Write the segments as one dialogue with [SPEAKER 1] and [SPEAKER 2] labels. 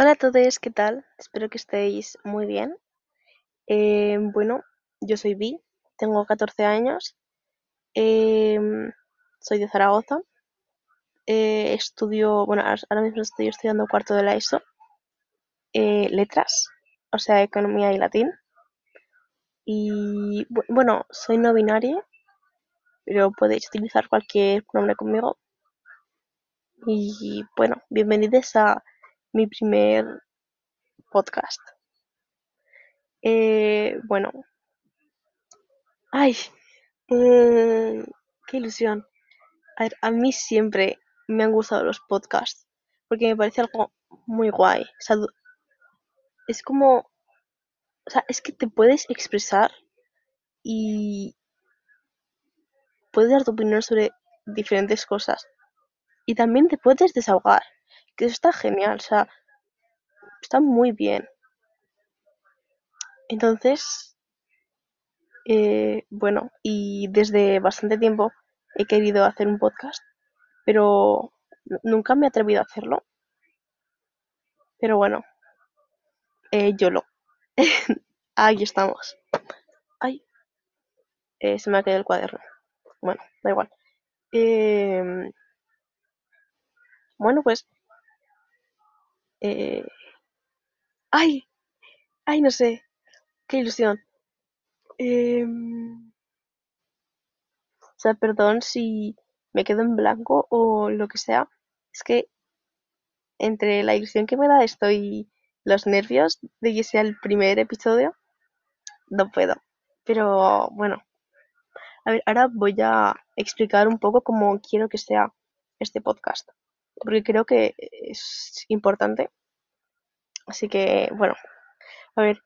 [SPEAKER 1] Hola a todos, ¿qué tal? Espero que estéis muy bien. Eh, bueno, yo soy Vi, tengo 14 años, em, soy de Zaragoza, eh, estudio, bueno, ahora mismo estoy estudiando cuarto de la ESO, eh, letras, o sea, economía y latín. Y bu- bueno, soy no binaria, pero podéis utilizar cualquier nombre conmigo. Y bueno, bienvenidos a mi primer podcast. Eh, bueno, ay, mm, qué ilusión. A ver, a mí siempre me han gustado los podcasts porque me parece algo muy guay. Es como, o sea, es que te puedes expresar y puedes dar tu opinión sobre diferentes cosas. Y también te puedes desahogar, que está genial, o sea, está muy bien. Entonces, eh, bueno, y desde bastante tiempo he querido hacer un podcast, pero nu- nunca me he atrevido a hacerlo. Pero bueno, eh, YOLO. Ahí estamos. Ay, eh, se me ha caído el cuaderno. Bueno, da igual. Em, bueno, pues... eh, ay, ay, no sé. Qué ilusión. Em, o sea, perdón si me quedo en blanco o lo que sea. Es que entre la ilusión que me da esto y los nervios de que sea el primer episodio, no puedo. Pero bueno, a ver, ahora voy a explicar un poco cómo quiero que sea este podcast. Porque creo que es importante. Así que, bueno, a ver,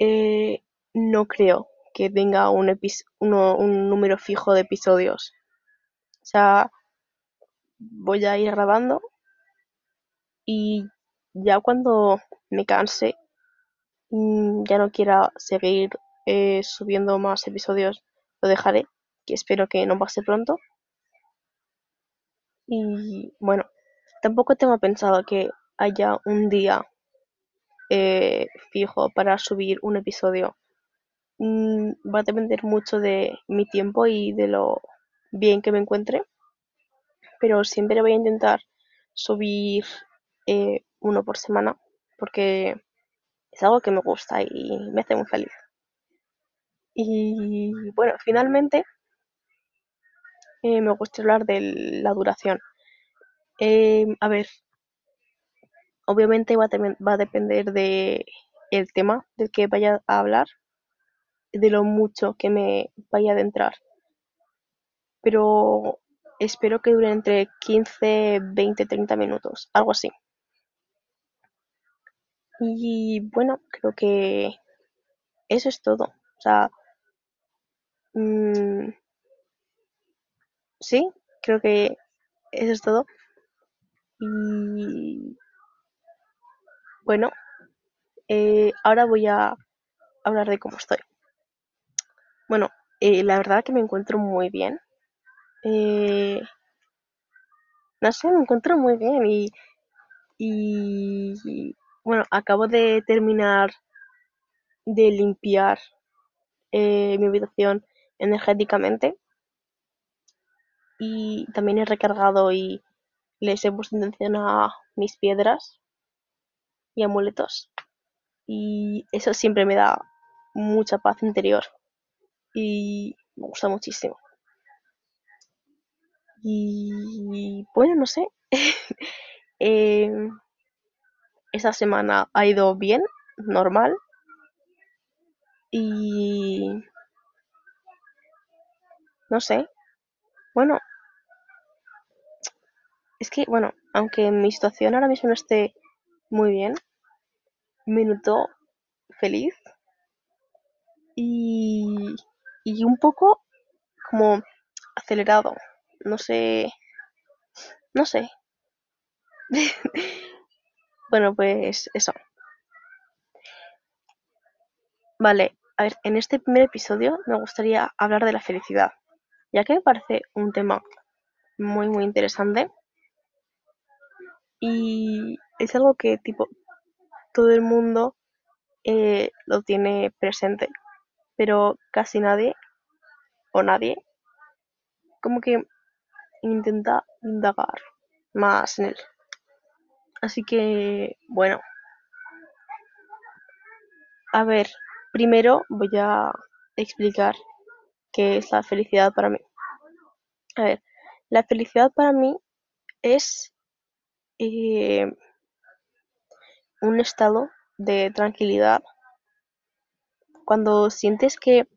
[SPEAKER 1] eh, no creo que tenga un, uno- un número fijo de episodios. O sea, voy a ir grabando y ya cuando me canse, mm, ya no quiera seguir eh, subiendo más episodios, lo dejaré, que espero que no pase pronto. Y bueno, tampoco tengo pensado que haya un día eh, fijo para subir un episodio. Mm, va a depender mucho de mi tiempo y de lo bien que me encuentre, pero siempre voy a intentar subir eh, uno por semana porque es algo que me gusta y me hace muy feliz. Y bueno, finalmente eh, me gustaría hablar de la duración. Eh, a ver, obviamente va a, depender de el tema del que vaya a hablar, de lo mucho que me vaya a adentrar. pero espero que dure entre 15, 20, 30 minutos, algo así. Y bueno, creo que eso es todo. O sea, mm, sí, creo que eso es todo. Y bueno, eh, ahora voy a hablar de cómo estoy. Bueno, eh, la verdad que me encuentro muy bien. Eh, no sé, me encuentro muy bien y, y bueno, acabo de terminar de limpiar eh, mi habitación energéticamente y también he recargado y les he puesto atención a mis piedras y amuletos. Y eso siempre me da mucha paz interior y me gusta muchísimo. Y bueno, no sé, eh, esa semana ha ido bien, normal. Y no sé, bueno, es que bueno, aunque mi situación ahora mismo no esté muy bien, me noto feliz y, y un poco como acelerado. No sé, no sé. Bueno, pues eso. Vale, a ver, en este primer episodio me gustaría hablar de la felicidad, ya que me parece un tema muy, muy interesante y es algo que, tipo, todo el mundo eh, lo tiene presente, pero casi nadie o nadie como que intenta indagar más en él. Así que, bueno. A ver, primero voy a explicar qué es la felicidad para mí. A ver, la felicidad para mí es eh, un estado de tranquilidad cuando sientes que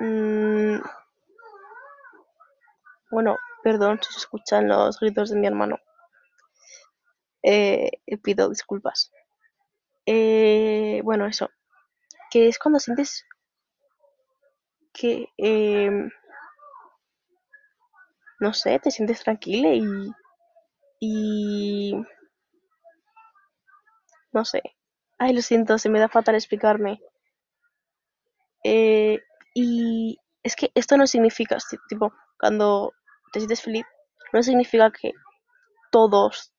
[SPEAKER 1] mm, bueno, perdón si se escuchan los gritos de mi hermano. Eh, pido disculpas. Eh, bueno, eso. Que es cuando sientes que, em, no sé, te sientes tranquila y, y, no sé. Ay, lo siento, se me da fatal explicarme. Eh, y es que esto no significa, tipo, cuando te sientes feliz, no significa que todos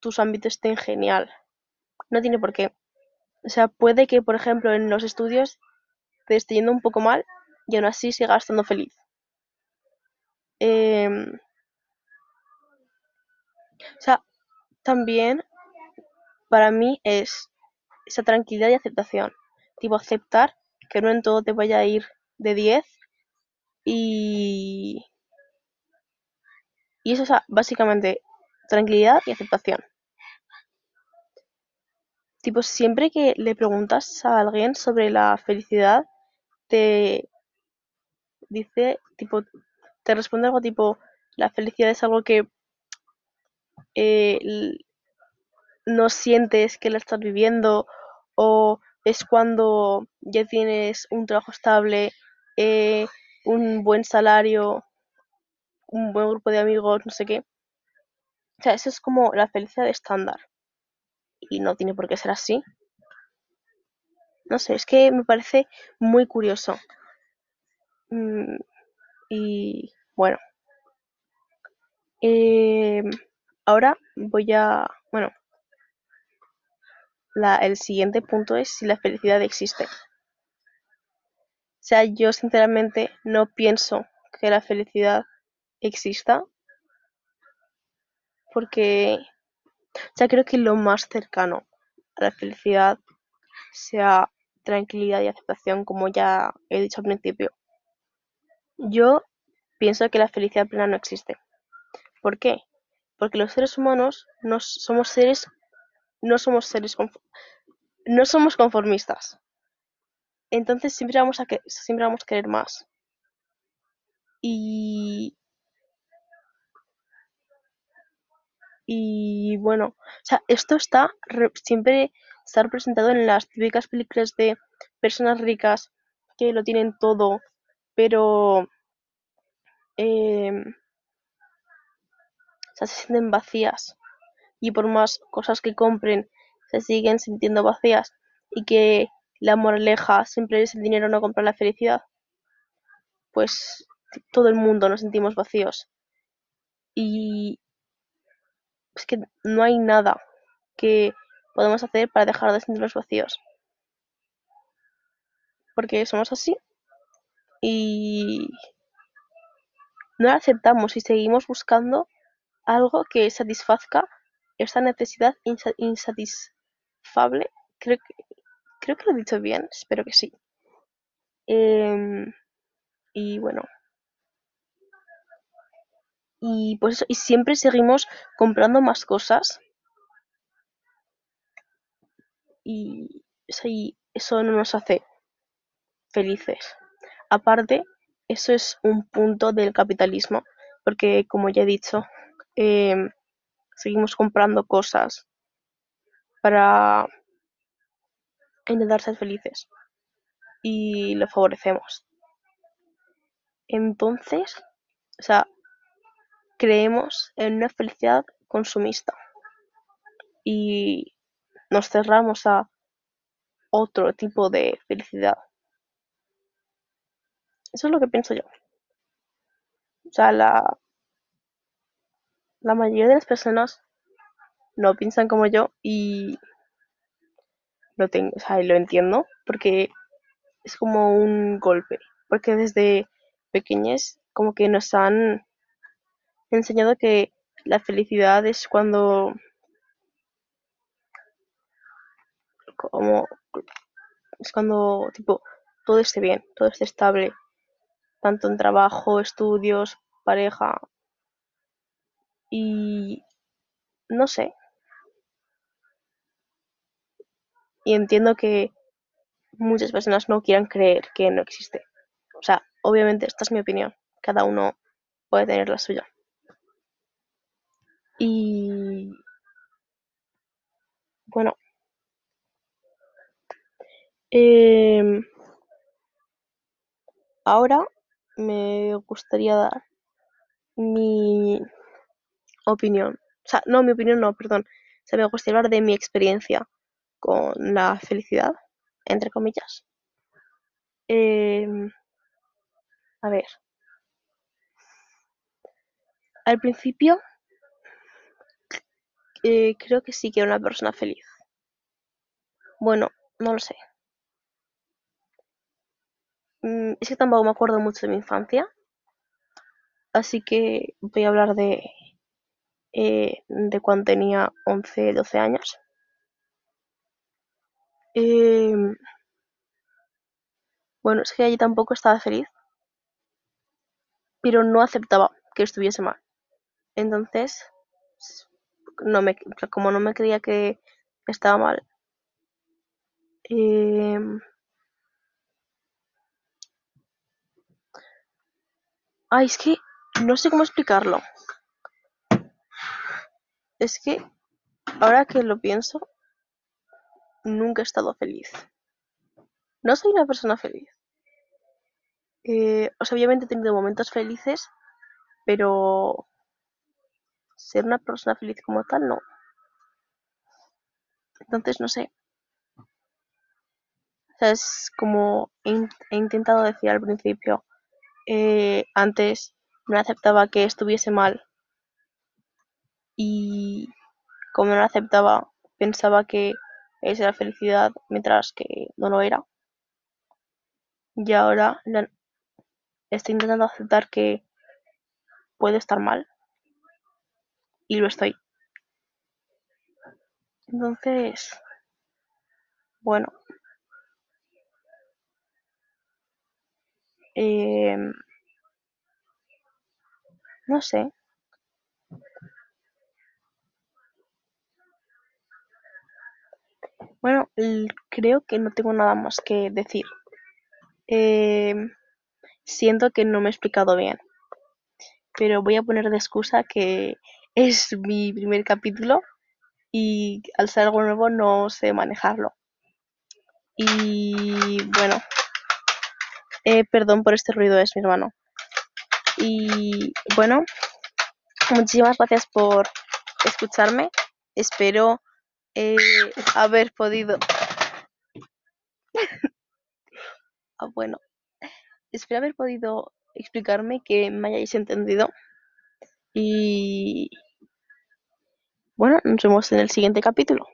[SPEAKER 1] tus ámbitos estén genial. No tiene por qué. O sea, puede que, por ejemplo, en los estudios te esté yendo un poco mal y aún así sigas estando feliz. Sea, también para mí es esa tranquilidad y aceptación. Tipo, aceptar que no en todo te vaya a ir de 10 y... Y eso es básicamente tranquilidad y aceptación. Tipo, siempre que le preguntas a alguien sobre la felicidad, te dice, tipo, te responde algo tipo, la felicidad es algo que eh, no sientes que la estás viviendo o es cuando ya tienes un trabajo estable, eh, un buen salario, un buen grupo de amigos, no sé qué. O sea, eso es como la felicidad estándar. Y no tiene por qué ser así. No sé, es que me parece muy curioso. Mm, y bueno. Eh, ahora voy a... Bueno. El siguiente punto es si la felicidad existe. O sea, yo sinceramente no pienso que la felicidad exista. Porque, o sea, creo que lo más cercano a la felicidad sea tranquilidad y aceptación, como ya he dicho al principio. Yo pienso que la felicidad plena no existe. ¿Por qué? Porque los seres humanos no somos seres no somos seres no somos conformistas. Entonces siempre vamos a que siempre vamos a querer más. Y y bueno, o sea, esto está siempre está representado en las típicas películas de personas ricas que lo tienen todo, pero se sienten vacías y por más cosas que compren se siguen sintiendo vacías y que la moraleja siempre es el dinero no compra la felicidad, pues todo el mundo nos sentimos vacíos. Y es que no hay nada que podemos hacer para dejar de sentirnos vacíos. Porque somos así y no lo aceptamos y seguimos buscando algo que satisfazca esta necesidad insatisfable. Creo que, creo que lo he dicho bien, espero que sí. Em, y bueno. Y pues eso, y siempre seguimos comprando más cosas. Y eso no nos hace felices. Aparte, eso es un punto del capitalismo, porque como ya he dicho, em, seguimos comprando cosas para intentar ser felices y lo favorecemos. Entonces, o sea, creemos en una felicidad consumista y nos cerramos a otro tipo de felicidad. Eso es lo que pienso yo. O sea, la, la mayoría de las personas no piensan como yo y lo tengo, o sea, lo entiendo porque es como un golpe, porque desde pequeños como que nos han enseñado que la felicidad es cuando como es cuando tipo todo esté bien, todo esté estable, tanto en trabajo, estudios, pareja y no sé. Y entiendo que muchas personas no quieran creer que no existe. O sea, obviamente esta es mi opinión. Cada uno puede tener la suya. Y bueno, em, ahora me gustaría dar mi opinión. O sea, no, mi opinión no, perdón. O sea, me gustaría hablar de mi experiencia con la felicidad, entre comillas. Em, a ver. Al principio eh, creo que sí que era una persona feliz. Bueno, no lo sé. Mm, es que tampoco me acuerdo mucho de mi infancia. Así que voy a hablar de, eh, de cuando tenía 11, 12 años. Em, bueno, es que allí tampoco estaba feliz, pero no aceptaba que estuviese mal. Entonces, no me, como no me creía que estaba mal, em, ay, es que no sé cómo explicarlo. Es que ahora que lo pienso, nunca he estado feliz. No soy una persona feliz. Eh, obviamente he tenido momentos felices, pero ser una persona feliz como tal, no. Entonces, no sé. O sea, es como he, he intentado decir al principio, eh, antes no aceptaba que estuviese mal y como no aceptaba, pensaba que esa era felicidad, mientras que no lo era. Y ahora la- estoy intentando aceptar que puedo estar mal y lo estoy. Entonces, bueno, em, no sé. Bueno, creo que no tengo nada más que decir. Em, siento que no me he explicado bien, pero voy a poner de excusa que es mi primer capítulo y al ser algo nuevo no sé manejarlo. Y bueno, eh, perdón por este ruido, es mi hermano. Y bueno, muchísimas gracias por escucharme. Espero eh, haber podido... Ah, bueno, espero haber podido explicarme que me hayáis entendido. Y bueno, nos vemos en el siguiente capítulo.